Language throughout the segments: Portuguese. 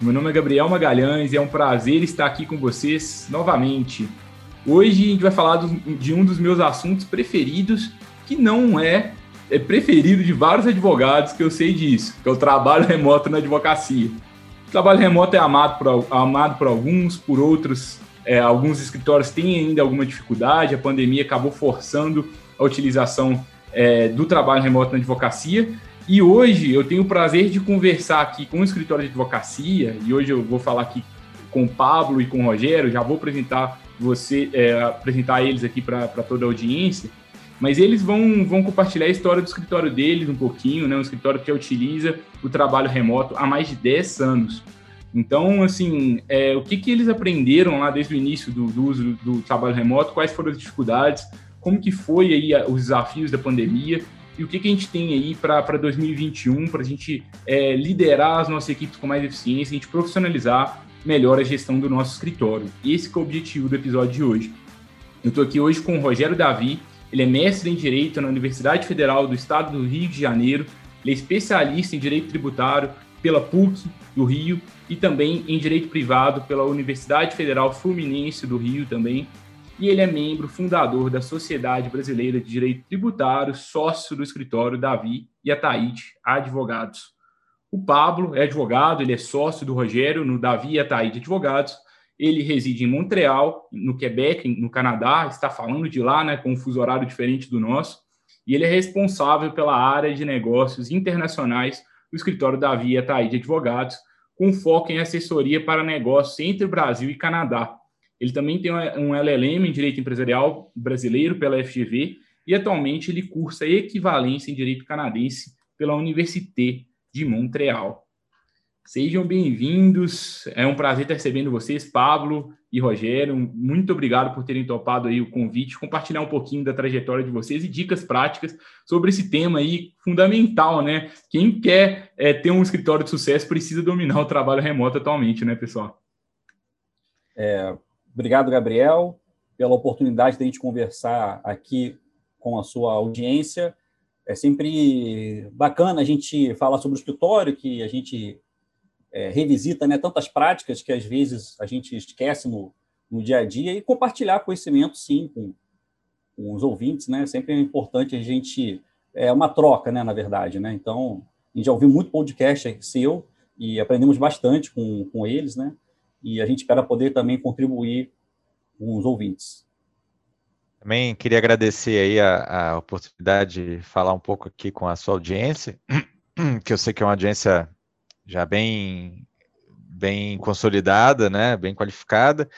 Meu nome é Gabriel Magalhães e é um prazer estar aqui com vocês novamente. Hoje a gente vai falar de um dos meus assuntos preferidos, que não é, é preferido de vários advogados, que eu sei disso, que é o trabalho remoto na advocacia. O trabalho remoto é amado por, amado por alguns, por outros, é, alguns escritórios têm ainda alguma dificuldade, a pandemia acabou forçando a utilização é, do trabalho remoto na advocacia, e hoje eu tenho o prazer de conversar aqui com o escritório de advocacia, e hoje eu vou falar aqui com o Pablo e com o Rogério, já vou apresentar você, é, apresentar eles aqui para toda a audiência, mas eles vão, vão compartilhar a história do escritório deles um pouquinho, né? Um escritório que utiliza o trabalho remoto há mais de 10 anos. Então, assim, é, o que, que eles aprenderam lá desde o início do, do uso do, do trabalho remoto, quais foram as dificuldades, como que foi aí os desafios da pandemia e o que, que a gente tem aí para 2021 para a gente é, liderar as nossas equipes com mais eficiência, a gente profissionalizar melhor a gestão do nosso escritório. Esse é o objetivo do episódio de hoje. Eu estou aqui hoje com o Rogério Davi, ele é mestre em Direito na Universidade Federal do Estado do Rio de Janeiro, ele é especialista em Direito Tributário pela PUC do Rio e também em Direito Privado pela Universidade Federal Fluminense do Rio também e ele é membro fundador da Sociedade Brasileira de Direito Tributário, sócio do escritório Davi e Ataíde Advogados. O Pablo é advogado, ele é sócio do Rogério no Davi e Ataíde Advogados. Ele reside em Montreal, no Quebec, no Canadá, está falando de lá, né, com um fuso horário diferente do nosso. E ele é responsável pela área de negócios internacionais do escritório Davi e Ataíde Advogados, com foco em assessoria para negócios entre Brasil e Canadá ele também tem um LLM em Direito Empresarial Brasileiro pela FGV e atualmente ele cursa equivalência em Direito Canadense pela Université de Montreal. Sejam bem-vindos, é um prazer estar recebendo vocês, Pablo e Rogério. Muito obrigado por terem topado aí o convite, compartilhar um pouquinho da trajetória de vocês e dicas práticas sobre esse tema aí fundamental, né? Quem quer é, ter um escritório de sucesso precisa dominar o trabalho remoto atualmente, né, pessoal? É, Obrigado, Gabriel, pela oportunidade de a gente conversar aqui com a sua audiência. É sempre bacana a gente falar sobre o escritório, que a gente é, revisita né, tantas práticas que às vezes a gente esquece no, no dia a dia e compartilhar conhecimento, sim, com, com os ouvintes. Né? Sempre é importante a gente. É uma troca, né, na verdade. Né? Então, a gente já ouviu muito podcast seu e aprendemos bastante com, com eles, né? E a gente espera poder também contribuir com os ouvintes. Também queria agradecer aí a, a oportunidade de falar um pouco aqui com a sua audiência, que eu sei que é uma audiência já bem, bem consolidada, né, bem qualificada,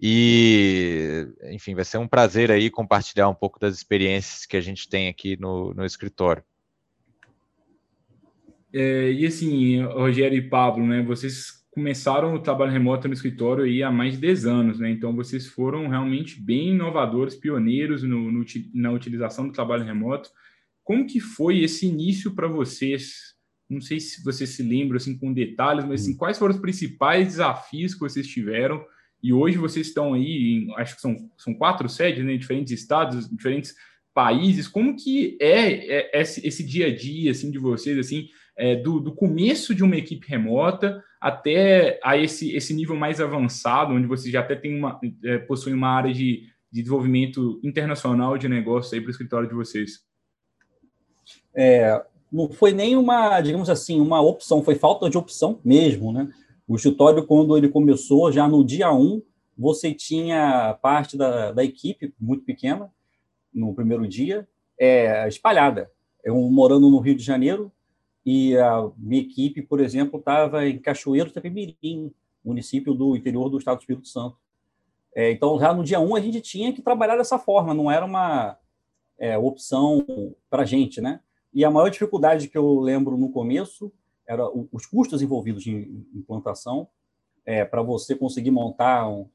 e, enfim, vai ser um prazer aí compartilhar um pouco das experiências que a gente tem aqui no, no escritório. É, e assim, Rogério e Pablo, né, vocês começaram o trabalho remoto no escritório aí há mais de 10 anos, né? Então vocês foram realmente bem inovadores, pioneiros no, no, na utilização do trabalho remoto. Como que foi esse início para vocês? Não sei se vocês se lembram assim com detalhes, mas assim, hum. quais foram os principais desafios que vocês tiveram? E hoje vocês estão aí, em, acho que são, são quatro sedes, né? Diferentes estados, diferentes países. Como que é, é esse, esse dia a dia assim de vocês assim? é, do, do, começo de uma equipe remota até a esse, esse nível mais avançado, onde você já até tem uma, é, possui uma área de, de desenvolvimento internacional de negócios aí para o escritório de vocês? É, não foi nem uma, digamos assim, uma opção, foi falta de opção mesmo, né? O escritório, quando ele começou, já no dia 1, você tinha parte da, da equipe, muito pequena, no primeiro dia, é, espalhada. Eu morando no Rio de Janeiro, e a minha equipe, por exemplo, estava em Cachoeiro Itapemirim, município do interior do estado do Espírito Santo. É, então, já no dia 1, a gente tinha que trabalhar dessa forma, não era uma é, opção para a gente, né? E a maior dificuldade que eu lembro no começo era os custos envolvidos em implantação, é, para você conseguir montar um,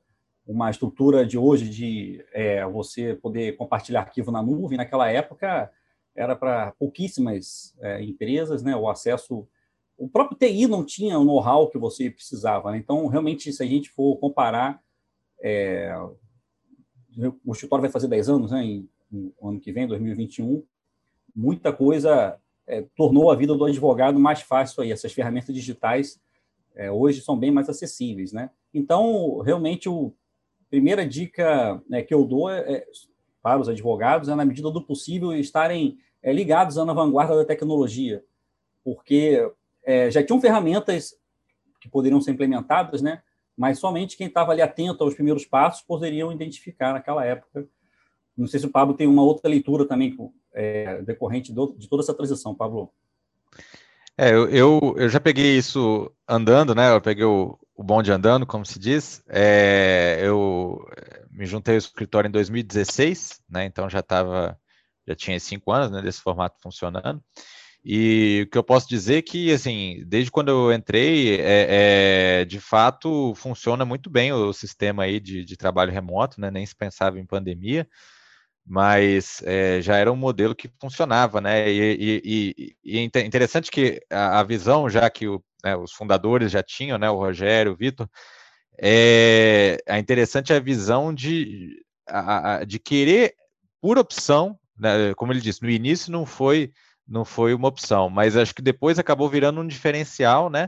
uma estrutura de hoje de é, você poder compartilhar arquivo na nuvem, naquela época era para pouquíssimas é, empresas, né? O acesso, o próprio TI não tinha o know-how que você precisava. Né? Então, realmente, se a gente for comparar, é, o escritório vai fazer 10 anos, né? Em, ano que vem, 2021, muita coisa é, tornou a vida do advogado mais fácil aí. Essas ferramentas digitais é, hoje são bem mais acessíveis, né? Então, realmente, a primeira dica né, que eu dou é, é, para os advogados é, na medida do possível, estarem é, ligados na vanguarda da tecnologia, porque é, já tinham ferramentas que poderiam ser implementadas, né? Mas somente quem estava ali atento aos primeiros passos poderiam identificar naquela época. Não sei se o Pablo tem uma outra leitura também é, decorrente do, de toda essa transição, Pablo. É, eu, eu, já peguei isso andando, né? Eu peguei o, o bonde andando, como se diz. É, eu me juntei ao escritório em 2016, né? Então já estava já tinha cinco anos né, desse formato funcionando. E o que eu posso dizer é que, assim, desde quando eu entrei, é, é, de fato funciona muito bem o sistema aí de, de trabalho remoto, né? Nem se pensava em pandemia, mas é, já era um modelo que funcionava, né? E, é interessante que a, a, visão, já que o, né, os fundadores já tinham, né? O Rogério, o Vitor, é, é interessante a visão de, a, de querer, por opção, né, como ele disse, no início não foi não foi uma opção, mas acho que depois acabou virando um diferencial, né,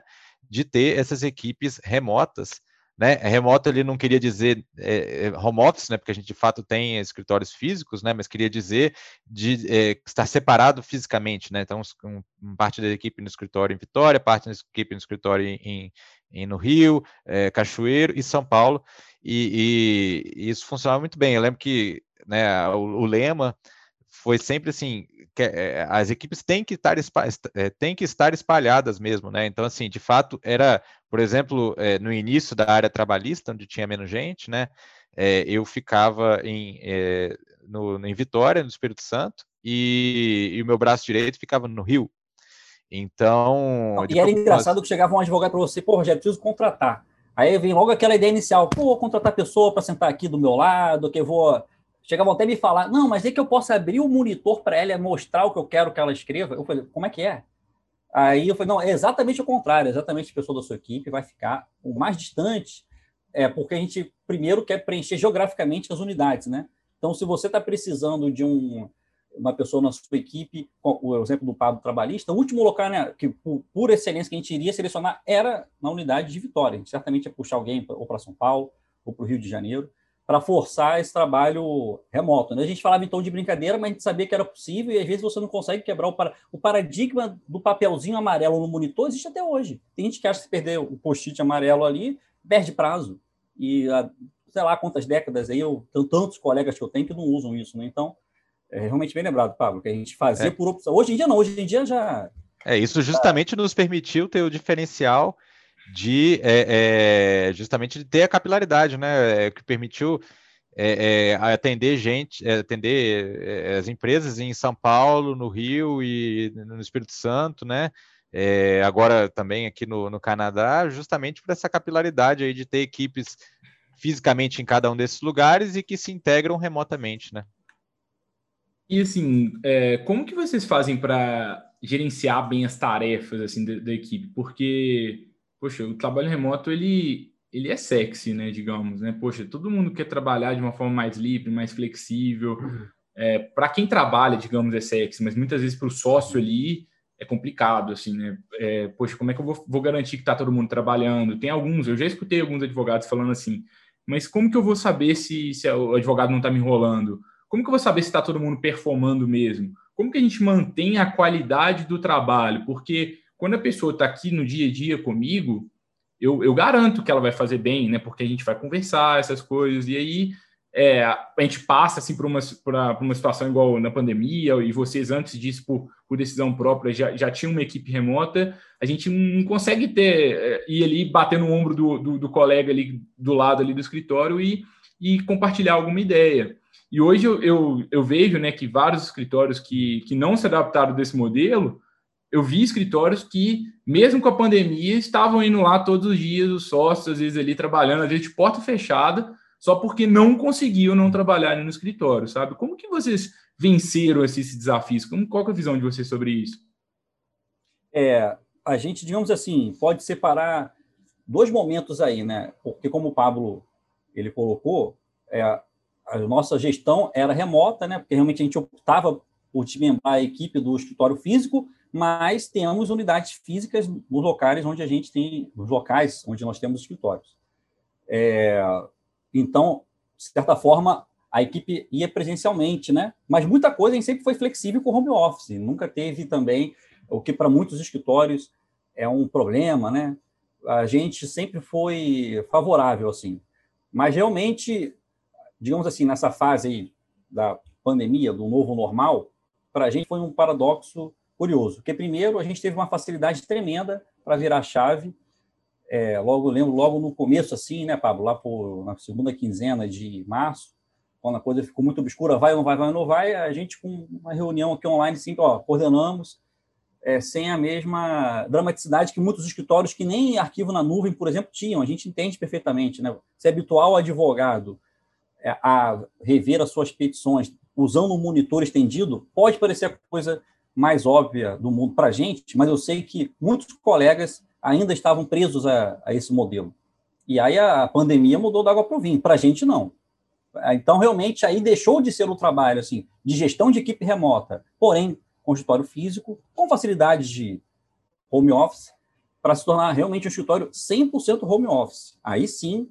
de ter essas equipes remotas, né, remoto ele não queria dizer é, é, home office, né, porque a gente de fato tem escritórios físicos, né, mas queria dizer de é, estar separado fisicamente, né, então um, parte da equipe no escritório em Vitória, parte da equipe no escritório em, em no Rio, é, Cachoeiro e São Paulo, e, e, e, isso funcionava muito bem. Eu lembro que né, o, o lema foi sempre assim, que, é, as equipes têm que, estar, é, têm que estar espalhadas mesmo, né? Então, assim, de fato, era, por exemplo, é, no início da área trabalhista, onde tinha menos gente, né? eu ficava em, no, em Vitória, no Espírito Santo, e, e, o meu braço direito ficava no Rio. Então. E era engraçado que chegava um advogado para você, pô, Rogério, preciso contratar. Aí vem logo aquela ideia inicial, pô, vou contratar pessoa para sentar aqui do meu lado, que eu vou chegavam até me falar, não, mas é que eu posso abrir o monitor para ela mostrar o que eu quero que ela escreva. Eu falei, como é que é? Aí eu falei, não, é exatamente o contrário, exatamente a pessoa da sua equipe vai ficar o mais distante, é, porque a gente primeiro quer preencher geograficamente as unidades, né? Então, se você está precisando de um, uma pessoa na sua equipe, o exemplo do Pablo Trabalhista, o último local né, que, por, por, excelência, que a gente iria selecionar era na unidade de Vitória. A gente certamente ia puxar alguém ou para São Paulo ou para o Rio de Janeiro para forçar esse trabalho remoto. Né? A gente falava tom de brincadeira, mas a gente sabia que era possível e às vezes você não consegue quebrar o, para... o paradigma do papelzinho amarelo no monitor, existe até hoje. Tem gente que acha que se perder o post-it amarelo ali, perde prazo. E sei lá quantas décadas aí, eu tantos colegas que eu tenho que não usam isso, né? Então, é realmente bem lembrado, Pablo, que a gente fazia é. por opção. Hoje em dia não, hoje em dia já. É, isso justamente nos permitiu ter o diferencial de é, é, justamente de ter a capilaridade, né? É, que permitiu é, é, atender gente, é, atender as empresas em São Paulo, no Rio e no Espírito Santo, né? agora também aqui no, no Canadá, justamente por essa capilaridade aí de ter equipes fisicamente em cada um desses lugares e que se integram remotamente, né? E assim, é, como que vocês fazem para gerenciar bem as tarefas assim da, da, equipe? Porque poxa, o trabalho remoto ele, ele é sexy, né? Digamos, né? Poxa, todo mundo quer trabalhar de uma forma mais livre, mais flexível. Uhum. É, para quem trabalha, digamos, é sexy, mas muitas vezes para o sócio ali é complicado, assim, né? É, poxa, como é que eu vou, vou garantir que está todo mundo trabalhando? Tem alguns, eu já escutei alguns advogados falando assim, mas como que eu vou saber se, se o advogado não está me enrolando? Como que eu vou saber se está todo mundo performando mesmo? Como que a gente mantém a qualidade do trabalho? Porque quando a pessoa está aqui no dia a dia comigo, eu, eu, garanto que ela vai fazer bem, né? Porque a gente vai conversar essas coisas, e aí é, a gente passa assim por uma, uma situação igual na pandemia, e vocês antes disso, por, por decisão própria, já, já tinham uma equipe remota, a gente não consegue ter, é, ir ali bater no ombro do, do, do, colega ali do lado ali do escritório e, e compartilhar alguma ideia. E hoje eu, eu, eu vejo né, que vários escritórios que, que não se adaptaram desse modelo eu vi escritórios que, mesmo com a pandemia, estavam indo lá todos os dias, os sócios, às vezes ali trabalhando, às vezes de porta fechada, só porque não conseguiam não trabalhar no escritório, sabe? Como que vocês venceram esses desafios? Como, qual é a visão de vocês sobre isso? É, a gente, digamos assim, pode separar dois momentos aí, né? Porque como o Pablo ele colocou, é, a nossa gestão era remota, né? Porque realmente a gente optava por desmembrar a equipe do escritório físico, mas temos unidades físicas nos locais onde a gente tem, nos locais onde nós temos escritórios. É, então, de certa forma, a equipe ia presencialmente, né? Mas muita coisa a gente sempre foi flexível com home office. Nunca teve também o que para muitos escritórios é um problema, né? A gente sempre foi favorável assim. Mas realmente, digamos assim, nessa fase da pandemia, do novo normal, para a gente foi um paradoxo curioso. Porque primeiro a gente teve uma facilidade tremenda para virar a chave é, logo lembro logo no começo assim, né, Pablo, lá por, na segunda quinzena de março, quando a coisa ficou muito obscura, vai ou não vai, vai ou não vai, a gente com uma reunião aqui online, assim, ó, coordenamos, é, sem a mesma dramaticidade que muitos escritórios que nem arquivo na nuvem, por exemplo, tinham. A gente entende perfeitamente, né? Se é habitual advogado a rever as suas petições usando um monitor estendido, pode parecer a coisa mais óbvia do mundo para a gente, mas eu sei que muitos colegas ainda estavam presos a, a esse modelo. E aí a pandemia mudou da água para o vinho. Para a gente, não. Então, realmente, aí deixou de ser um trabalho assim, de gestão de equipe remota, porém, com escritório físico, com facilidades de home office, para se tornar realmente um escritório 100% home office. Aí sim,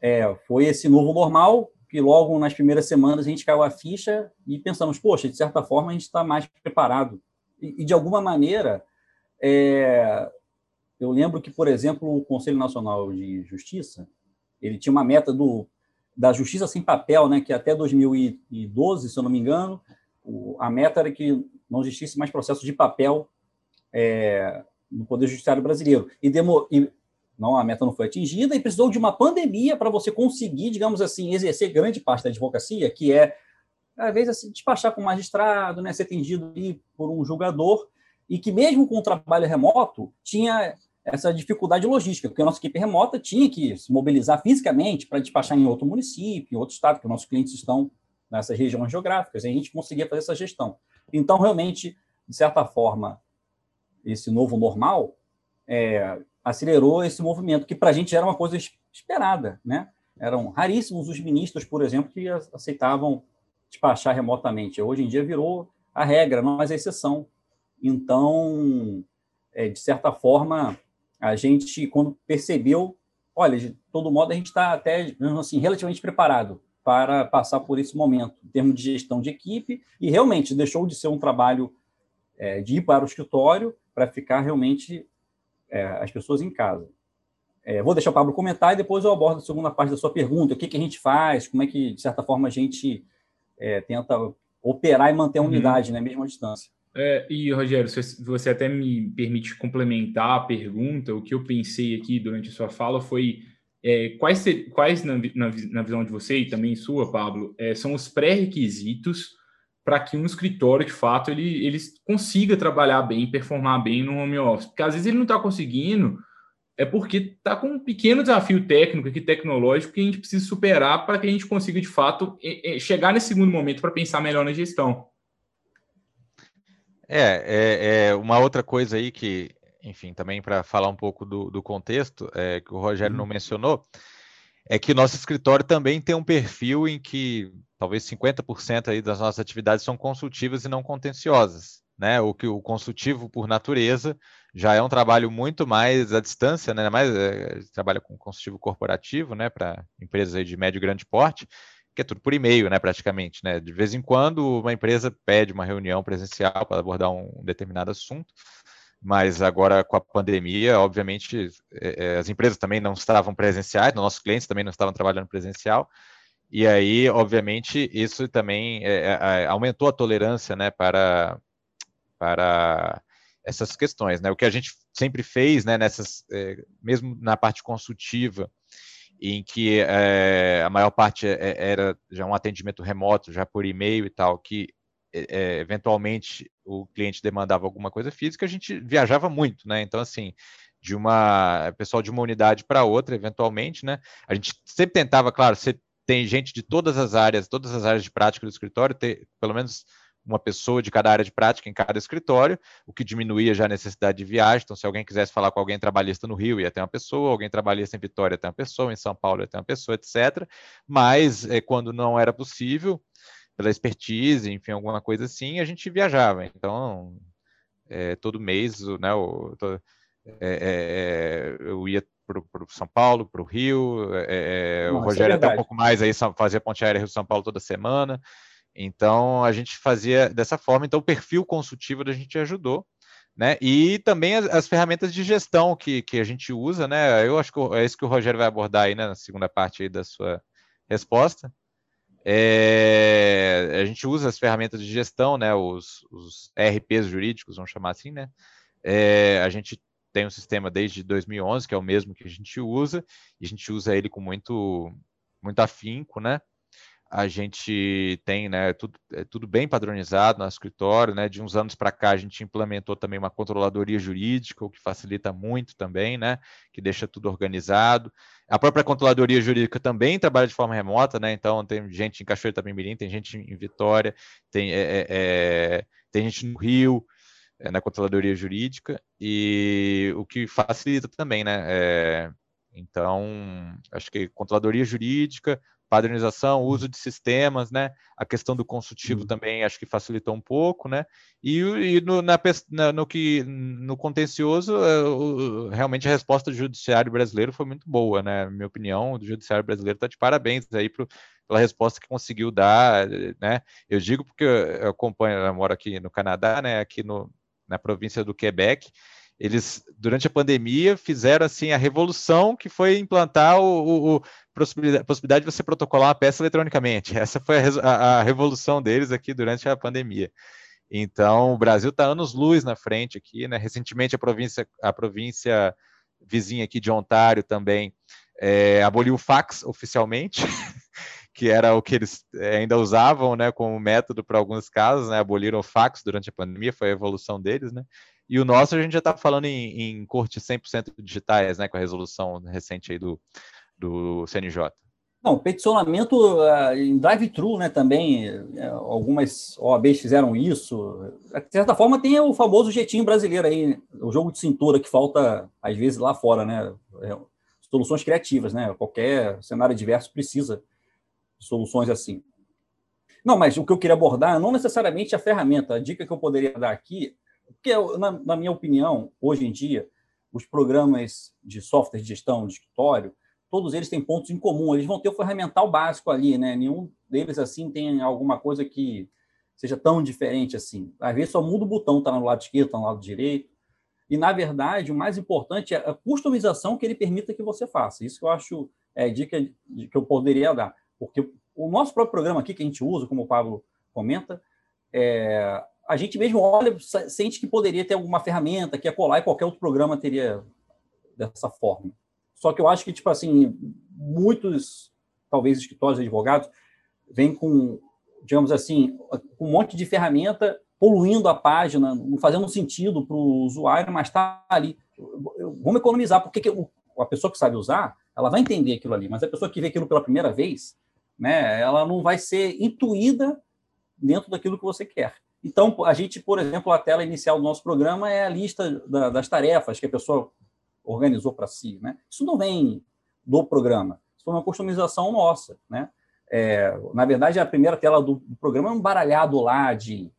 é, foi esse novo normal, que logo nas primeiras semanas a gente caiu a ficha e pensamos, poxa, de certa forma a gente está mais preparado. E, e, de alguma maneira, é, eu lembro que, por exemplo, o Conselho Nacional de Justiça, ele tinha uma meta do, da justiça sem papel, né, que até 2012, se eu não me engano, o, a meta era que não existisse mais processo de papel é, no Poder Judiciário brasileiro. E, demo, e não, a meta não foi atingida e precisou de uma pandemia para você conseguir, digamos assim, exercer grande parte da advocacia, que é, às vezes, assim, despachar com o magistrado, né, ser atendido por um julgador, e que mesmo com o trabalho remoto, tinha essa dificuldade logística, porque a nossa equipe remota tinha que se mobilizar fisicamente para despachar em outro município, em outro estado, porque nossos clientes estão nessas regiões geográficas, e a gente conseguia fazer essa gestão. Então, realmente, de certa forma, esse novo normal é, acelerou esse movimento, que para a gente era uma coisa esperada. Né? Eram raríssimos os ministros, por exemplo, que aceitavam despachar remotamente. Hoje em dia virou a regra, não mais a exceção. Então, é, de certa forma, a gente, quando percebeu, olha, de todo modo, a gente está até, assim, relativamente preparado para passar por esse momento, em termos de gestão de equipe, e realmente deixou de ser um trabalho é, de ir para o escritório para ficar realmente é, as pessoas em casa. É, vou deixar o Pablo comentar e depois eu abordo a segunda parte da sua pergunta, o que, que a gente faz, como é que, de certa forma, a gente é, tenta operar e manter a uhum. unidade, uhum. né, mesmo à distância. É, e, Rogério, você até me permite complementar a pergunta, o que eu pensei aqui durante a sua fala foi é, quais, quais na, na, na, visão de você e também sua, Pablo, é, são os pré-requisitos para que um escritório, de fato, ele, ele consiga trabalhar bem, performar bem no home office. Porque às vezes ele não está conseguindo, é porque está com um pequeno desafio técnico aqui, tecnológico, que a gente precisa superar para que a gente consiga, de fato, chegar nesse segundo momento para pensar melhor na gestão. É, é, é, uma outra coisa aí que, enfim, também para falar um pouco do, do contexto, é, que o Rogério não uhum. mencionou, é que o nosso escritório também tem um perfil em que talvez 50% aí das nossas atividades são consultivas e não contenciosas, né? O que o consultivo por natureza já é um trabalho muito mais à distância, né? Mais é, trabalha com consultivo corporativo, né? Para empresas de médio e grande porte que é tudo por e-mail, né, praticamente, né? De vez em quando uma empresa pede uma reunião presencial para abordar um determinado assunto, mas agora com a pandemia, obviamente, é, é, as empresas também não estavam presenciais, nossos clientes também não estavam trabalhando presencial, e aí, obviamente, isso também é, é, é aumentou a tolerância, né, para, para essas questões, né? O que a gente sempre fez, né, nessas, é, mesmo na parte consultiva, em que é, a maior parte é, era já um atendimento remoto, já por e-mail e tal, que eventualmente o cliente demandava alguma coisa física, a gente viajava muito, né? Então, assim, de uma pessoal de uma unidade para outra, eventualmente, né? A gente sempre tentava, claro, ser tem gente de todas as áreas, todas as áreas de prática do escritório, ter pelo menos uma pessoa de cada área de prática em cada escritório, o que diminuía já a necessidade de viagem. Então, se alguém quisesse falar com alguém trabalhista no Rio, ia ter uma pessoa, alguém trabalhista em Vitória, ia ter uma pessoa, em São Paulo, ia ter uma pessoa, etc. Mas, é, quando não era possível, pela expertise, enfim, alguma coisa assim, a gente viajava. Então, é, todo mês, né, eu, é, eu ia para São Paulo, para o Rio, é, Nossa, o Rogério até um pouco mais aí, fazia ponte aérea Rio-São Paulo toda semana. Então, a gente fazia dessa forma. Então, o perfil consultivo da gente ajudou. Né? E também as, as, ferramentas de gestão que, que a gente usa, né? Eu acho que é isso que o Rogério vai abordar aí né, na segunda parte da sua resposta. É, a gente usa as ferramentas de gestão, né? Os, os ERPs jurídicos, vamos chamar assim, né? É, a gente tem um sistema desde 2011 que é o mesmo que a gente usa e a gente usa ele com muito muito afinco, né? a gente tem, né, tudo, é tudo bem padronizado no escritório, né, de uns anos para cá a gente implementou também uma controladoria jurídica, o que facilita muito também, né, que deixa tudo organizado. A própria controladoria jurídica também trabalha de forma remota, né, então tem gente em Cachoeira também tem gente em Vitória, tem, é, é, é, tem gente no Rio, na controladoria jurídica, e o que facilita também, né, é, então, acho que controladoria jurídica, padronização, uso de sistemas, né? A questão do consultivo uhum. também acho que facilitou um pouco, né? E, e no, na, no que no contencioso, eh, realmente a resposta do judiciário brasileiro foi muito boa, né? Na minha opinião, o judiciário brasileiro está de parabéns aí pro, pela resposta que conseguiu dar, né? Eu digo porque eu acompanho, eu moro aqui no Canadá, né? Aqui no, na província do Quebec eles durante a pandemia fizeram assim a revolução que foi implantar o, o, possibilidade, possibilidade, de você protocolar uma peça eletronicamente. Essa foi a, a revolução deles aqui durante a pandemia. Então, o Brasil está anos luz na frente aqui, né? Recentemente a província, a província vizinha aqui de Ontário também é, aboliu o fax oficialmente, que era o que eles é, ainda usavam, né, como método para alguns casos, né? Aboliram o fax durante a pandemia, foi a evolução deles, né? E o nosso a gente já está falando em, em cortes 100% digitais, né, com a resolução recente aí do, do CNJ. Não, peticionamento uh, em drive-thru, né, também, uh, algumas OABs fizeram isso. De certa forma, tem o famoso jeitinho brasileiro aí, o jogo de cintura que falta, às vezes, lá fora, né? É, soluções criativas, né? Qualquer cenário diverso precisa soluções assim. Não, mas o que eu queria abordar, não necessariamente a ferramenta, a dica que eu poderia dar aqui porque, na, na minha opinião, hoje em dia, os programas de software de gestão de escritório, todos eles têm pontos em comum. Eles vão ter o ferramental básico ali, né? Nenhum deles, assim, tem alguma coisa que seja tão diferente assim. Às vezes só muda o botão, está no lado esquerdo, está no lado direito. E, na verdade, o mais importante é a customização que ele permita que você faça. Isso que eu acho é dica que eu poderia dar. Porque o nosso próprio programa aqui, que a gente usa, como o Pablo comenta, é, a gente mesmo olha, sente que poderia ter alguma ferramenta que ia colar e qualquer outro programa teria dessa forma. Só que eu acho que, tipo assim, muitos, talvez, escritórios advogados vêm com, digamos assim, um monte de ferramenta poluindo a página, não fazendo sentido para o usuário, mas está ali. Vamos economizar, porque a pessoa que sabe usar, ela vai entender aquilo ali, mas a pessoa que vê aquilo pela primeira vez, né, ela não vai ser intuída dentro daquilo que você quer. Então, a gente, por exemplo, a tela inicial do nosso programa é a lista da, das tarefas que a pessoa organizou para si. Né? Isso não vem do programa, isso foi uma customização nossa. Né? É, na verdade, a primeira tela do, do, programa é um baralhado lá de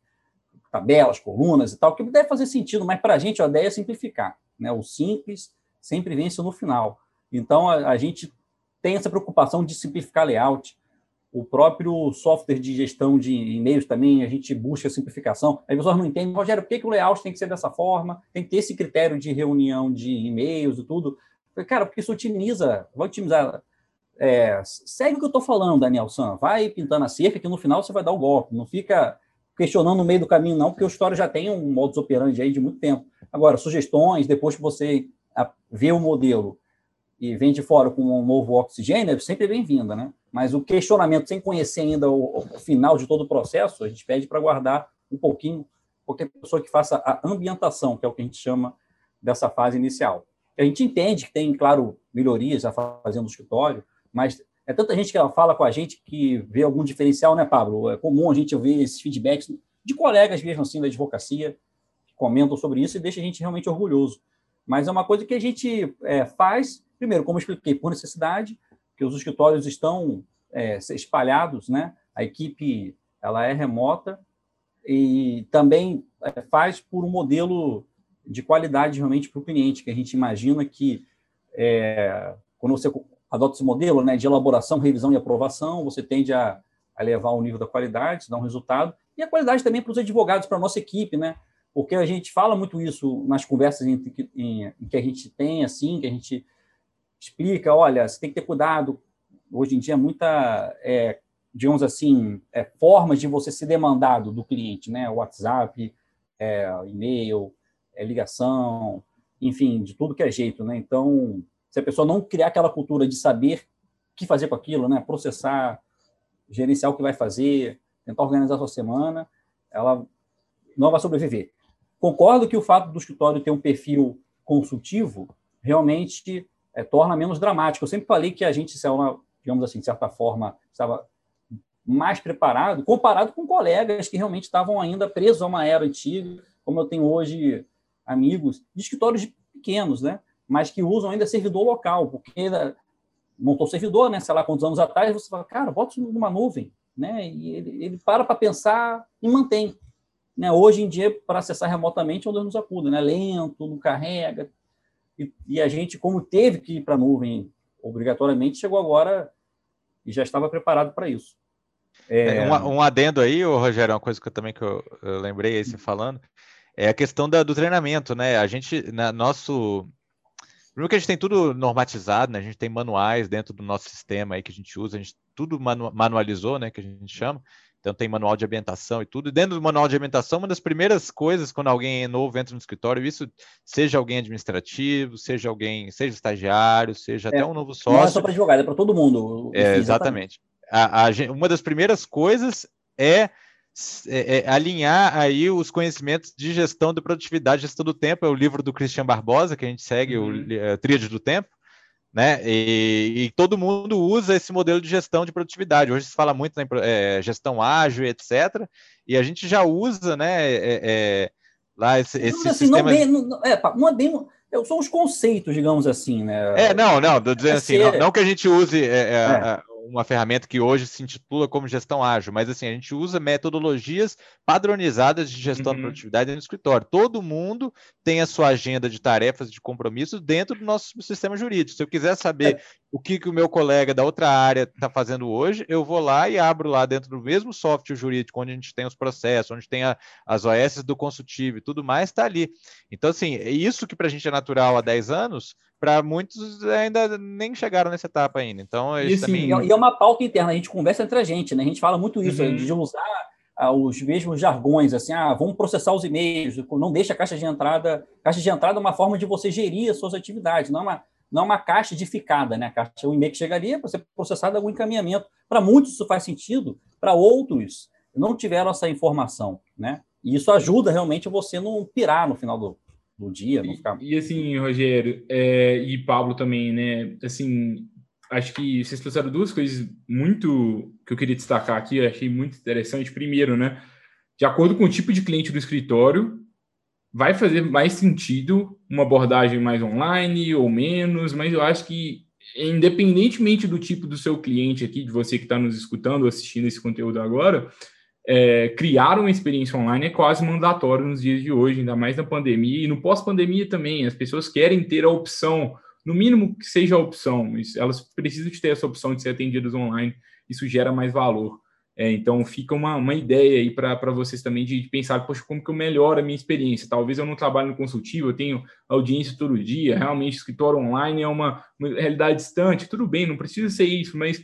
tabelas, colunas e tal, que deve fazer sentido, mas para a gente a ideia é simplificar. Né? O simples sempre vence no final. Então, a, a gente tem essa preocupação de simplificar layout, o próprio software de gestão de e-mails também, a gente busca simplificação. As pessoas não entendem, Rogério, por que, que o layout tem que ser dessa forma? Tem que ter esse critério de reunião de e-mails e tudo. Cara, porque isso otimiza, vai otimizar. É, segue o que eu estou falando, Daniel San. Vai pintando a cerca que no final você vai dar o golpe. Não fica questionando no meio do caminho, não, porque o história já tem um modus operandi aí de muito tempo. Agora, sugestões, depois que você vê o modelo e vem de fora com um novo oxigênio, é sempre bem-vinda, né? Mas o questionamento, sem conhecer ainda o, o final de todo o processo, a gente pede para guardar um pouquinho, qualquer pessoa que faça a ambientação, que é o que a gente chama dessa fase inicial. A gente entende que tem, claro, melhorias a fazer no escritório, mas É tanta gente que fala com a gente que vê algum diferencial, né, Pablo? É comum a gente ouvir esses feedbacks de colegas mesmo assim da advocacia que comentam sobre isso e deixa a gente realmente orgulhoso. Mas é uma coisa que a gente é, faz, primeiro, como expliquei, por necessidade, que os escritórios estão é, espalhados, né? A equipe ela é remota e também é, faz por um modelo de qualidade realmente para o cliente, que a gente imagina que é, quando você adota esse modelo né, de elaboração, revisão e aprovação, você tende a, a levar o nível da qualidade, dar um resultado, e a qualidade também para os advogados, para a nossa equipe, né? Porque a gente fala muito isso nas conversas em, em, em que a gente tem, assim, que a gente explica, olha, você tem que ter cuidado. Hoje em dia, muita, é, digamos assim, é, formas de você ser demandado do cliente, né? WhatsApp, é, e-mail, é, ligação, enfim, de tudo que é jeito, né? Então, se a pessoa não criar aquela cultura de saber o que fazer com aquilo, né? Processar, gerenciar o que vai fazer, tentar organizar a sua semana, ela não vai sobreviver. Concordo que o fato do escritório ter um perfil consultivo realmente é, torna menos dramático. Eu sempre falei que a gente, digamos assim, de certa forma, estava mais preparado, comparado com colegas que realmente estavam ainda presos a uma era antiga, como eu tenho hoje amigos de escritórios pequenos, né? mas que usam ainda servidor local, porque montou servidor, né, sei lá quantos anos atrás, você fala, cara, bota isso numa nuvem, né, e ele, ele para para pensar e mantém. Né, hoje em dia, para acessar remotamente, é onde nos acuda, né, lento, não carrega, e, e a gente, como teve que ir para a nuvem obrigatoriamente, chegou agora e já estava preparado para isso. É... é um, um, adendo aí, Rogério, uma coisa que eu também que eu, eu lembrei aí você falando, é a questão da, do treinamento, né? A gente, na, nosso Primeiro que a gente tem tudo normatizado, né? A gente tem manuais dentro do nosso sistema aí que a gente usa, a gente tudo manu manualizou, né? Que a gente chama. Então tem manual de ambientação e tudo. E dentro do manual de ambientação, uma das primeiras coisas quando alguém é novo entra no escritório, isso seja alguém administrativo, seja alguém, seja estagiário, seja é, até um novo sócio. Não é só para advogado, é para todo mundo. É, exatamente. A, a, uma das primeiras coisas é é, é, alinhar aí os conhecimentos de gestão de produtividade, gestão do tempo, é o livro do Christian Barbosa, que a gente segue, uhum. o é, Tríade do Tempo, né? E, e, todo mundo usa esse modelo de gestão de produtividade. Hoje se fala muito em é, gestão ágil, etc. E a gente já usa, né? É, é lá esse, esse assim, sistema... não, bem, não, é, não é bem, são os conceitos, digamos assim, né? É, não, não, dizendo assim, ser... não, não, que a gente use é, uma ferramenta que hoje se intitula como gestão ágil, mas assim, a gente usa metodologias padronizadas de gestão uhum. de produtividade no escritório. Todo mundo tem a sua agenda de tarefas, de compromissos dentro do nosso sistema jurídico. Se eu quiser saber é. O que, que o meu colega da outra área está fazendo hoje, eu vou lá e abro lá dentro do mesmo software jurídico, onde a gente tem os processos, onde tem a, as OS do consultivo e tudo mais, está ali. Então, assim, isso que para a gente é natural há 10 anos, para muitos ainda nem chegaram nessa etapa ainda. Então, e, também... e é uma pauta interna, a gente conversa entre a gente, né? A gente fala muito isso, uhum. de usar ah, os mesmos jargões, assim, ah, vamos processar os e-mails, não deixa a caixa de entrada. Caixa de entrada é uma forma de você gerir as suas atividades, não é uma, não é uma caixa edificada, né? A caixa, o e-mail que chegaria para ser processado algum encaminhamento. Para muitos isso faz sentido, para outros não tiveram essa informação, né? E isso ajuda realmente você não pirar no final do, do dia, não ficar... E, e assim, Rogério, é, e Pablo também, né? Assim, acho que vocês trouxeram duas coisas muito que eu queria destacar aqui, eu achei muito interessante. Primeiro, né? De acordo com o tipo de cliente do escritório, vai fazer mais sentido uma abordagem mais online ou menos, mas eu acho que independentemente do tipo do seu cliente aqui, de você que está nos escutando assistindo esse conteúdo agora, é, criar uma experiência online é quase mandatório nos dias de hoje, ainda mais na pandemia e no pós-pandemia também. As pessoas querem ter a opção, no mínimo que seja a opção, elas precisam de ter essa opção de ser atendidas online. Isso gera mais valor. É, então fica uma, uma ideia aí para vocês também de, de, pensar, poxa, como que eu melhoro a minha experiência? Talvez eu não trabalhe no consultivo, eu tenho audiência todo dia, realmente escritório online é uma, uma realidade distante, tudo bem, não precisa ser isso, mas o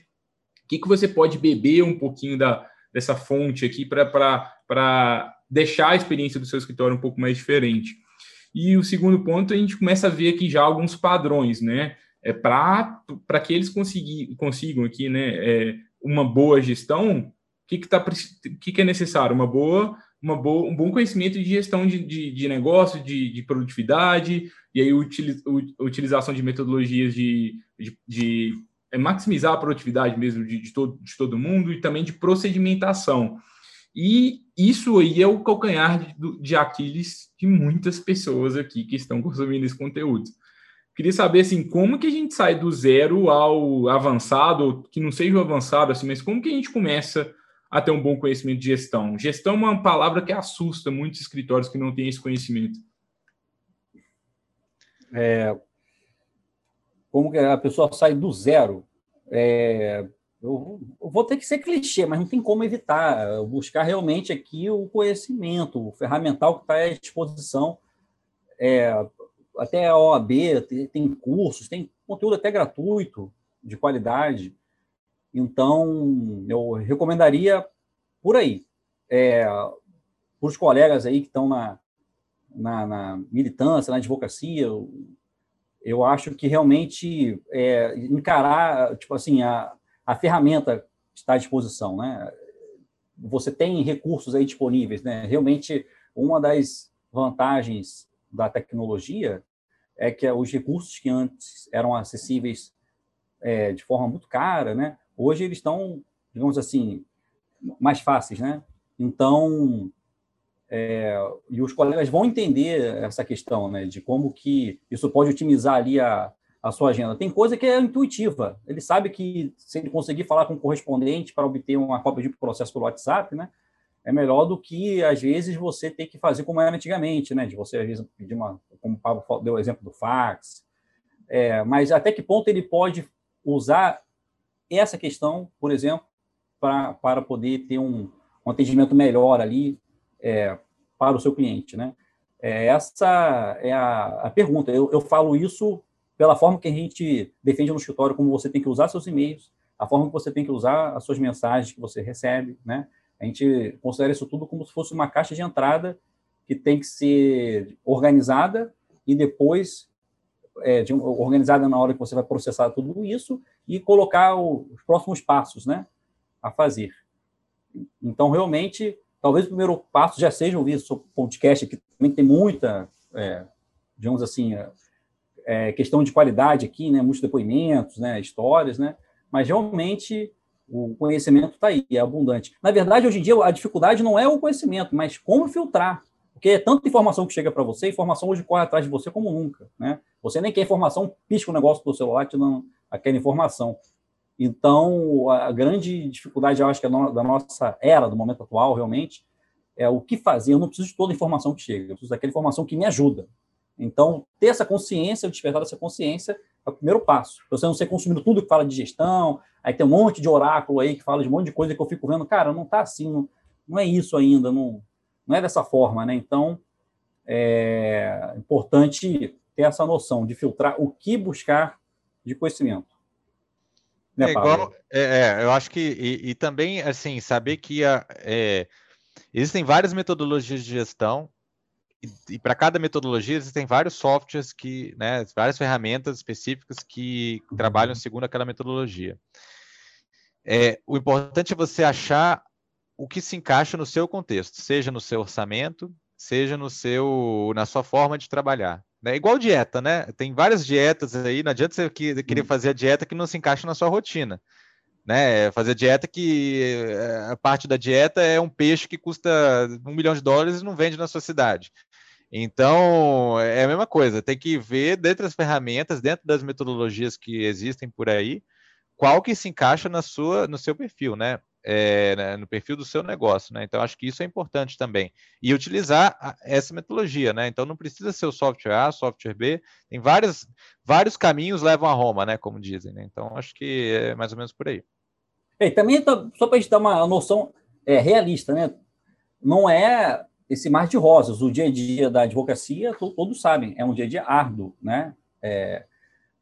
que, que você pode beber um pouquinho da, dessa fonte aqui para deixar a experiência do seu escritório um pouco mais diferente. E o segundo ponto, a gente começa a ver aqui já alguns padrões, né? É, para que eles consigam aqui né, é, uma boa gestão, que, que, tá, que, que é necessário? Uma boa, uma boa, um bom conhecimento de gestão de, de, de negócio, de, de, produtividade, e aí utiliz, utilização de metodologias de, de, é maximizar a produtividade mesmo de, todo, de todo mundo e também de procedimentação. E isso aí é o calcanhar de, de Aquiles de muitas pessoas aqui que estão consumindo esse conteúdo. Queria saber assim, como que a gente sai do zero ao avançado, que não seja o avançado assim, mas como que a gente começa a ter um bom conhecimento de gestão? Gestão é uma palavra que assusta muitos escritórios que não têm esse conhecimento. É, como a pessoa sai do zero? É, eu, eu, vou ter que ser clichê, mas não tem como evitar. Buscar realmente aqui o conhecimento, o ferramental que está à disposição. É, até a OAB tem, tem cursos, tem conteúdo até gratuito, de qualidade. Então, eu recomendaria por aí. É, para os colegas aí que estão na, na, na, militância, na advocacia, eu, eu acho que realmente é, encarar, tipo assim, a, a ferramenta está à disposição, né? Você tem recursos aí disponíveis, né? Realmente, uma das vantagens da tecnologia é que os recursos que antes eram acessíveis é, de forma muito cara, né? Hoje eles estão, digamos assim, mais fáceis, né? Então, é, e os colegas vão entender essa questão, né? De como que isso pode otimizar ali a, a sua agenda. Tem coisa que é intuitiva. Ele sabe que se ele conseguir falar com o correspondente para obter uma cópia de processo pelo WhatsApp, né? É melhor do que, às vezes, você ter que fazer como era antigamente, né? De você, às vezes, pedir uma... Como o Pablo deu o exemplo do fax. É, mas até que ponto ele pode usar essa questão, por exemplo, pra, para poder ter um, um atendimento melhor ali é, para o seu cliente, né? É, essa é a, a pergunta. Eu, eu, falo isso pela forma que a gente defende no escritório, como você tem que usar seus e-mails, a forma que você tem que usar as suas mensagens que você recebe, né? A gente considera isso tudo como se fosse uma caixa de entrada que tem que ser organizada e depois é, de, organizada na hora que você vai processar tudo isso e colocar o, os próximos passos né, a fazer. Então, realmente, talvez o primeiro passo já seja ouvir o podcast, que também tem muita, é, digamos assim, é, é, questão de qualidade aqui, né, muitos depoimentos, né, histórias, né, mas realmente o conhecimento está aí, é abundante. Na verdade, hoje em dia, a dificuldade não é o conhecimento, mas como filtrar. Porque é tanta informação que chega para você, informação hoje corre atrás de você como nunca. Né? Você nem quer informação, pisca o negócio do celular te dando aquela informação. Então, a grande dificuldade, eu acho que é da nossa era, do momento atual, realmente, é o que fazer. Eu não preciso de toda a informação que chega, eu preciso daquela informação que me ajuda. Então, ter essa consciência, despertar dessa consciência, é o primeiro passo. Você não ser consumindo tudo que fala de gestão, aí tem um monte de oráculo aí que fala de um monte de coisa que eu fico vendo, cara, não está assim, não, não é isso ainda, não, não é dessa forma, né? Então, é importante ter essa noção de filtrar o que buscar de conhecimento. Né, é igual, é, é, eu acho que, e, e, também, assim, saber que a, é, existem várias metodologias de gestão, e, e para cada metodologia existem vários softwares que, né, várias ferramentas específicas que trabalham uhum. segundo aquela metodologia. É, o importante é você achar o que se encaixa no seu contexto, seja no seu orçamento, seja no seu, na sua forma de trabalhar. É igual dieta, né? Tem várias dietas aí, não adianta você querer fazer a dieta que não se encaixa na sua rotina. Né? Fazer dieta que eh, a parte da dieta é um peixe que custa um milhão de dólares e não vende na sua cidade. Então, é a mesma coisa, tem que ver dentro das ferramentas, dentro das metodologias que existem por aí, qual que se encaixa na sua, no seu perfil, né? É, né, no perfil do seu negócio, né? Então acho que isso é importante também e utilizar a, essa metodologia, né? Então não precisa ser o software A, software B, tem vários vários caminhos levam a Roma, né? Como dizem, né? Então acho que é mais ou menos por aí. E também só para a gente dar uma noção é, realista, né? Não é esse mar de rosas. O dia a dia da advocacia, todos sabem, é um dia a dia árduo, né? É,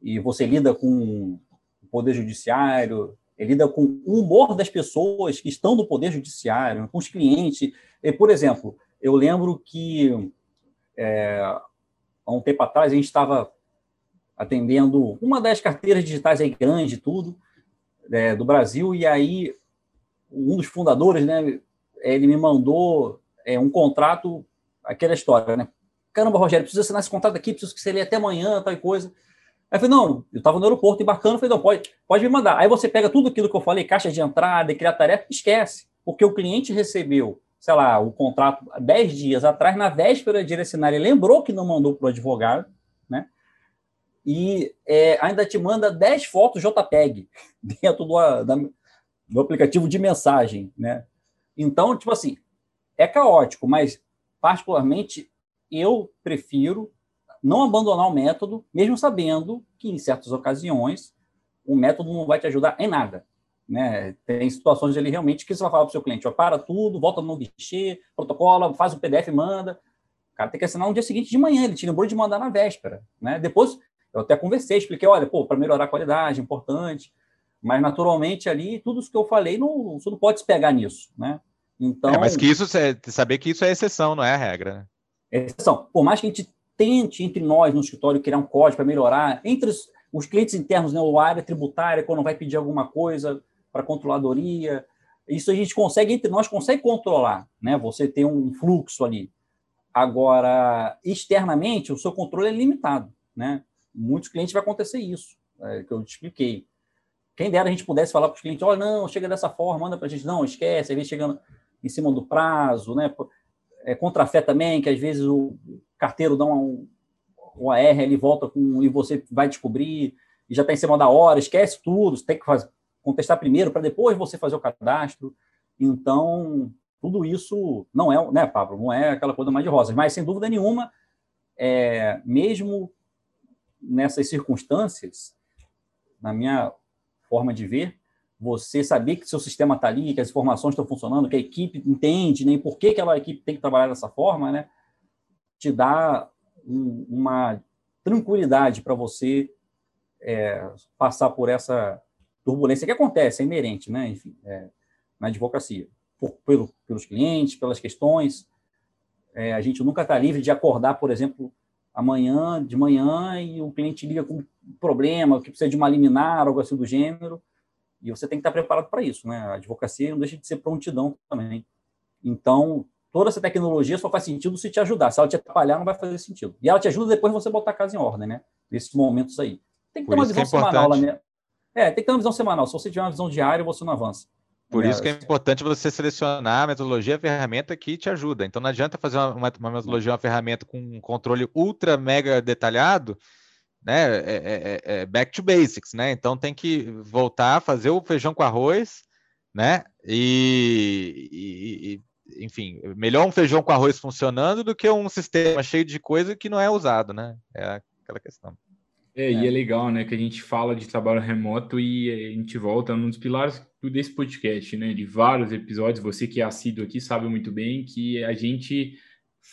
e você lida com o poder judiciário, ele lida com o humor das pessoas que estão no Poder Judiciário, com os clientes. E, por exemplo, eu lembro que é, há um tempo atrás a gente estava atendendo uma das carteiras digitais aí grande tudo é, do Brasil e aí um dos fundadores, né, ele me mandou é, um contrato, aquela história, né? Caramba, Rogério, precisa assinar esse contrato aqui, preciso que lê até amanhã, tal coisa. Aí eu falei, não, eu estava no aeroporto embarcando, eu falei, não, pode, pode me mandar. Aí você pega tudo aquilo que eu falei, caixa de entrada, criar tarefa, esquece. Porque o cliente recebeu, sei lá, o contrato 10 dias atrás, na véspera de assinar, ele lembrou que não mandou para o advogado, né? E é, ainda te manda 10 fotos JPEG dentro do, da, do aplicativo de mensagem, né? Então, tipo assim, é caótico, mas particularmente eu prefiro não abandonar o método, mesmo sabendo que em certas ocasiões o método não vai te ajudar em nada. Né? Tem situações ali realmente que você vai falar para o seu cliente, ó, para tudo, volta no guichê, protocola, faz o PDF, manda. O cara tem que assinar no dia seguinte de manhã, ele te lembrou de mandar na véspera. Né? Depois, eu até conversei, expliquei, olha, pô, para melhorar a qualidade, é importante, mas naturalmente ali, tudo isso que eu falei, não, você não pode se pegar nisso, né? Então, é, mas que isso, saber que isso é exceção, não é a regra. Né? É exceção. Por mais que a gente tente, entre nós, no escritório, criar um código para melhorar, entre os, os, clientes internos, né, a área tributária, quando vai pedir alguma coisa para controladoria, isso a gente consegue, entre nós, consegue controlar, né? Você tem um fluxo ali. Agora, externamente, o seu controle é limitado, né? Muitos clientes vai acontecer isso, é, que eu te expliquei. Quem dera a gente pudesse falar para os clientes, olha, não, chega dessa forma, manda para a gente, não, esquece, às vezes chegando em cima do prazo, né? É, contrafé também, que às vezes o carteiro dá um, o AR, ele volta com e você vai descobrir e já está em cima da hora, esquece tudo, você tem que fazer, contestar primeiro para depois você fazer o cadastro. Então, tudo isso não é, né, Pablo, não é aquela coisa mais de rosas, mas sem dúvida nenhuma, é, mesmo nessas circunstâncias, na minha forma de ver, você saber que seu sistema está ali, que as informações estão funcionando, que a equipe entende, né, e por que aquela equipe tem que trabalhar dessa forma, né, te dá um, uma tranquilidade para você é, passar por essa turbulência que acontece, é inerente, né? Enfim, é, na advocacia, por, pelo, pelos clientes, pelas questões. É, a gente nunca está livre de acordar, por exemplo, amanhã, de manhã, e o cliente liga com um problema, que precisa de uma liminar, algo assim do gênero, e você tem que estar preparado para isso, né? A advocacia não deixa de ser prontidão também. Então, toda essa tecnologia só faz sentido se te ajudar. Se ela te atrapalhar, não vai fazer sentido. E ela te ajuda depois você botar a casa em ordem, né? Nesses momentos aí. Tem que ter uma visão é semanal né? É, tem que ter uma visão semanal. Se você tiver uma visão diária, você não avança. Por é, isso que é importante você selecionar a metodologia, a ferramenta que te ajuda. Então não adianta fazer uma, uma, uma metodologia, uma ferramenta com um controle ultra mega detalhado, né? É, é, é, é back to basics, né? Então tem que voltar a fazer o feijão com arroz, né? E, e, enfim, melhor um feijão com arroz funcionando do que um sistema cheio de coisa que não é usado, né? É aquela questão. É, é, e é legal, né, que a gente fala de trabalho remoto e a gente volta num dos pilares desse podcast, né, de vários episódios. Você que é assíduo aqui sabe muito bem que a gente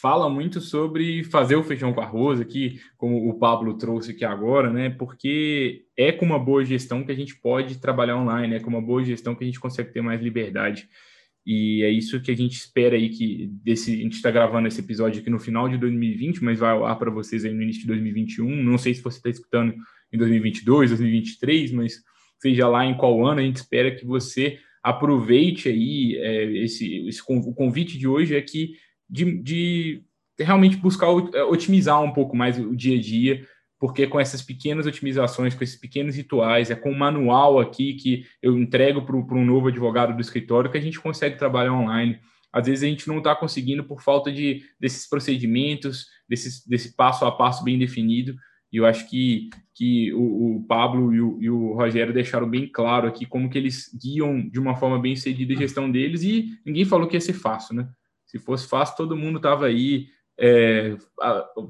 fala muito sobre fazer o feijão com arroz aqui, como o Pablo trouxe aqui agora, né, porque é com uma boa gestão que a gente pode trabalhar online, é com uma boa gestão que a gente consegue ter mais liberdade. E é isso que a gente espera aí que desse a gente está gravando esse episódio aqui no final de 2020, mas vai ao ar para vocês aí no início de 2021. Não sei se você está escutando em 2022, 2023, mas seja lá em qual ano, a gente espera que você aproveite aí é, esse, esse o convite de hoje é que de, de realmente buscar otimizar um pouco mais o dia a dia porque com essas pequenas otimizações, com esses pequenos rituais, é com o manual aqui que eu entrego para um novo advogado do escritório que a gente consegue trabalhar online. Às vezes a gente não está conseguindo por falta de, desses procedimentos, desses, desse passo a passo bem definido. E eu acho que, que o, o Pablo e o, e o, Rogério deixaram bem claro aqui como que eles guiam de uma forma bem cedida a gestão deles e ninguém falou que ia ser fácil, né? Se fosse fácil, todo mundo estava aí é,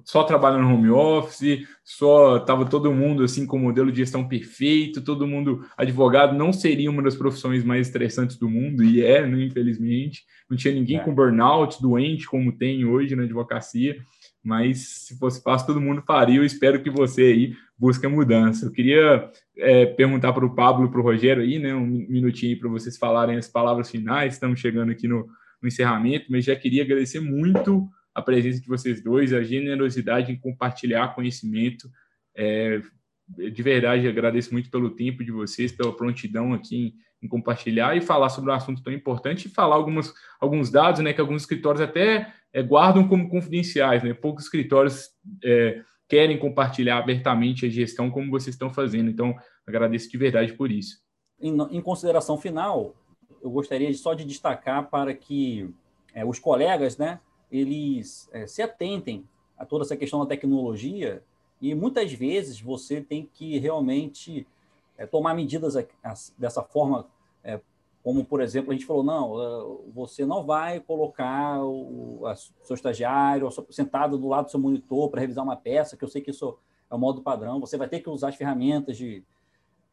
só trabalhando no home office, só estava todo mundo assim com o modelo de gestão perfeito, todo mundo advogado não seria uma das profissões mais estressantes do mundo e é, né, infelizmente, não tinha ninguém é. com burnout, doente como tem hoje na advocacia, mas se fosse fácil todo mundo faria. Eu espero que você aí busque a mudança. Eu queria é, perguntar para o Pablo, para o Rogério aí, né, um minutinho para vocês falarem as palavras finais. Estamos chegando aqui no, no encerramento, mas já queria agradecer muito a presença de vocês dois, a generosidade em compartilhar conhecimento. É, de verdade, agradeço muito pelo tempo de vocês, pela prontidão aqui em, em, compartilhar e falar sobre um assunto tão importante e falar algumas, alguns dados, né, que alguns escritórios até é, guardam como confidenciais, né, poucos escritórios é, querem compartilhar abertamente a gestão como vocês estão fazendo. Então, agradeço de verdade por isso. Em, em consideração final, eu gostaria só de destacar para que é, os colegas, né, eles é, se atentem a toda essa questão da tecnologia e muitas vezes você tem que realmente é, tomar medidas dessa forma, é, como por exemplo a gente falou não, é, você não vai colocar o a, seu estagiário sentado do lado do seu monitor para revisar uma peça, que eu sei que isso é o modo padrão. Você vai ter que usar as ferramentas de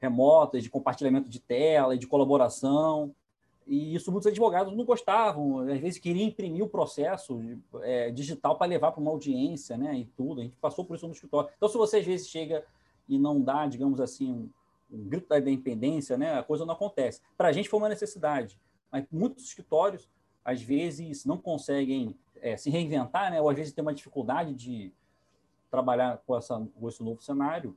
remotas, de compartilhamento de tela e de colaboração. E isso muitos advogados não gostavam, às vezes queriam imprimir o processo é, digital para levar para uma audiência, né? E tudo. A gente passou por isso no escritório. Então, se você às vezes chega e não dá, digamos assim, um, um grito da independência, né? A coisa não acontece. Para a gente foi uma necessidade, mas muitos escritórios às vezes não conseguem é, se reinventar, né? Ou às vezes tem uma dificuldade de trabalhar com, essa, com esse novo cenário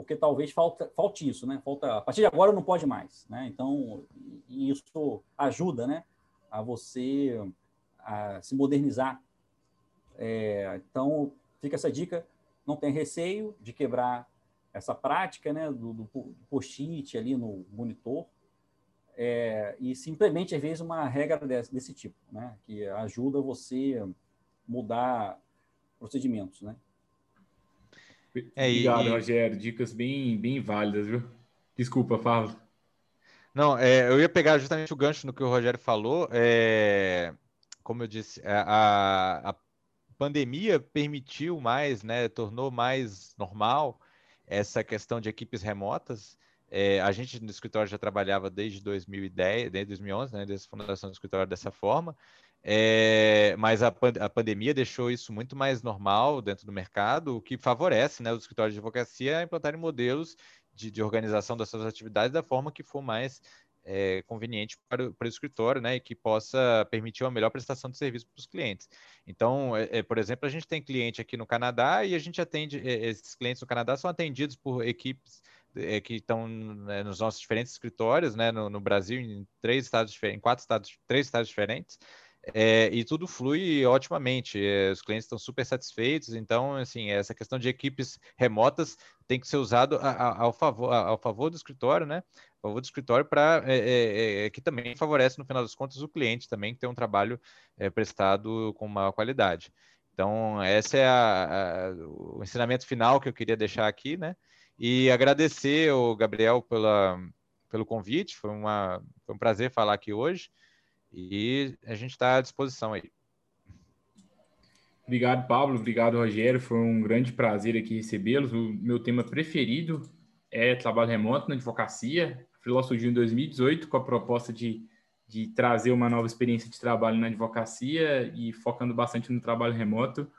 porque talvez falta, falte isso, né? Falta, a partir de agora não pode mais, né? Então, isso ajuda, né? A você a se modernizar. É, então, fica essa dica, não tem receio de quebrar essa prática, né? Do, do post-it ali no monitor, é, e simplesmente, às vezes, uma regra desse, desse tipo, né? Que ajuda você mudar procedimentos, né? É, Obrigado, e... Rogério. Dicas bem, bem válidas, viu? Desculpa, fala. Não, é, eu ia pegar justamente o gancho no que o Rogério falou. É, como eu disse, é, a, a pandemia permitiu mais, né, tornou mais normal essa questão de equipes remotas. É, a gente no escritório já trabalhava desde 2010, desde 2011, né, desde a fundação do escritório dessa forma. É, mas a, a, pandemia deixou isso muito mais normal dentro do mercado, o que favorece né, os escritórios de advocacia a implantarem modelos de, de organização das suas atividades da forma que for mais é, conveniente para o, para o, escritório, né, e que possa permitir uma melhor prestação de serviço para os clientes. Então, é, é, por exemplo, a gente tem cliente aqui no Canadá e a gente atende, é, esses clientes no Canadá são atendidos por equipes é, que estão né, nos nossos diferentes escritórios, né, no, no Brasil, em três estados diferentes, em quatro estados, três estados diferentes, é, e tudo flui otimamente. É, os clientes estão super satisfeitos. Então, assim, essa questão de equipes remotas tem que ser usado a, a, ao, favor, a, ao favor do escritório, né? A favor do escritório para é, é, é, que também favorece, no final das contas, o cliente também que tem um trabalho prestado com maior qualidade. Então, esse é o ensinamento final que eu queria deixar aqui, né? E agradecer o Gabriel pela, pelo convite. Foi, uma, foi um prazer falar aqui hoje. E a gente está à disposição aí. Obrigado, Pablo. Obrigado, Rogério. Foi um grande prazer aqui recebê-los. O meu tema preferido é trabalho remoto na advocacia. A Freeló surgiu em 2018 com a proposta de, de trazer uma nova experiência de trabalho na advocacia e focando bastante no trabalho remoto.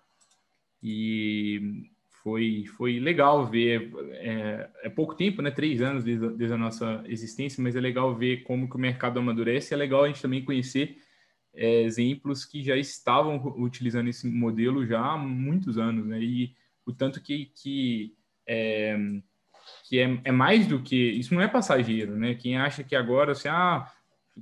E foi, foi legal ver, é, é, pouco tempo, né? Três anos desde, desde, a nossa existência, mas é legal ver como que o mercado amadurece. É legal a gente também conhecer é, exemplos que já estavam utilizando esse modelo já há muitos anos, né? E o tanto que, que, é, que é, é mais do que... Isso não é passageiro, né? Quem acha que agora, assim, ah,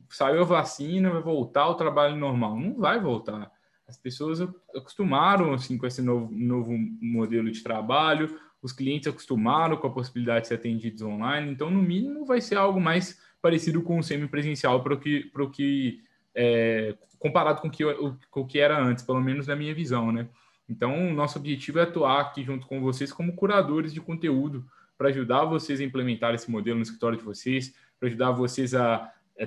saiu a vacina, vai voltar ao trabalho normal. Não vai voltar as pessoas acostumaram assim com esse novo, novo modelo de trabalho, os clientes acostumaram com a possibilidade de ser atendidos online, então no mínimo vai ser algo mais parecido com o semipresencial para o que, para o que é, comparado com o que, com o que era antes, pelo menos na minha visão, né? Então, nosso objetivo é atuar aqui junto com vocês como curadores de conteúdo para ajudar vocês a implementar esse modelo no escritório de vocês, para ajudar vocês a é,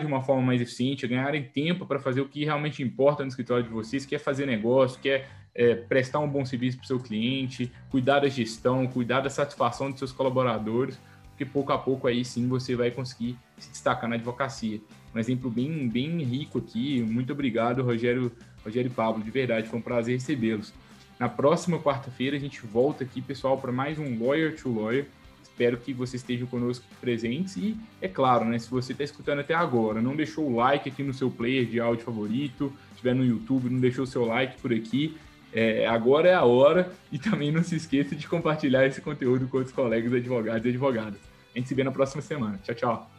de uma forma mais eficiente, ganharem tempo para fazer o que realmente importa no escritório de vocês, que é fazer negócio, que é, é prestar um bom serviço para o seu cliente, cuidar da gestão, cuidar da satisfação dos seus colaboradores, porque pouco a pouco aí sim você vai conseguir se destacar na advocacia. Um exemplo bem, bem rico aqui. Muito obrigado, Rogério, Rogério e Pablo. De verdade, foi um prazer recebê-los. Na próxima quarta-feira a gente volta aqui, pessoal, para mais um Lawyer to Lawyer Espero que você esteja conosco presentes e, é claro, né, se você está escutando até agora, não deixou o like aqui no seu player de áudio favorito, estiver no YouTube, não deixou o seu like por aqui, é, agora é a hora e também não se esqueça de compartilhar esse conteúdo com outros colegas advogados e advogadas. A gente se vê na próxima semana. Tchau, tchau.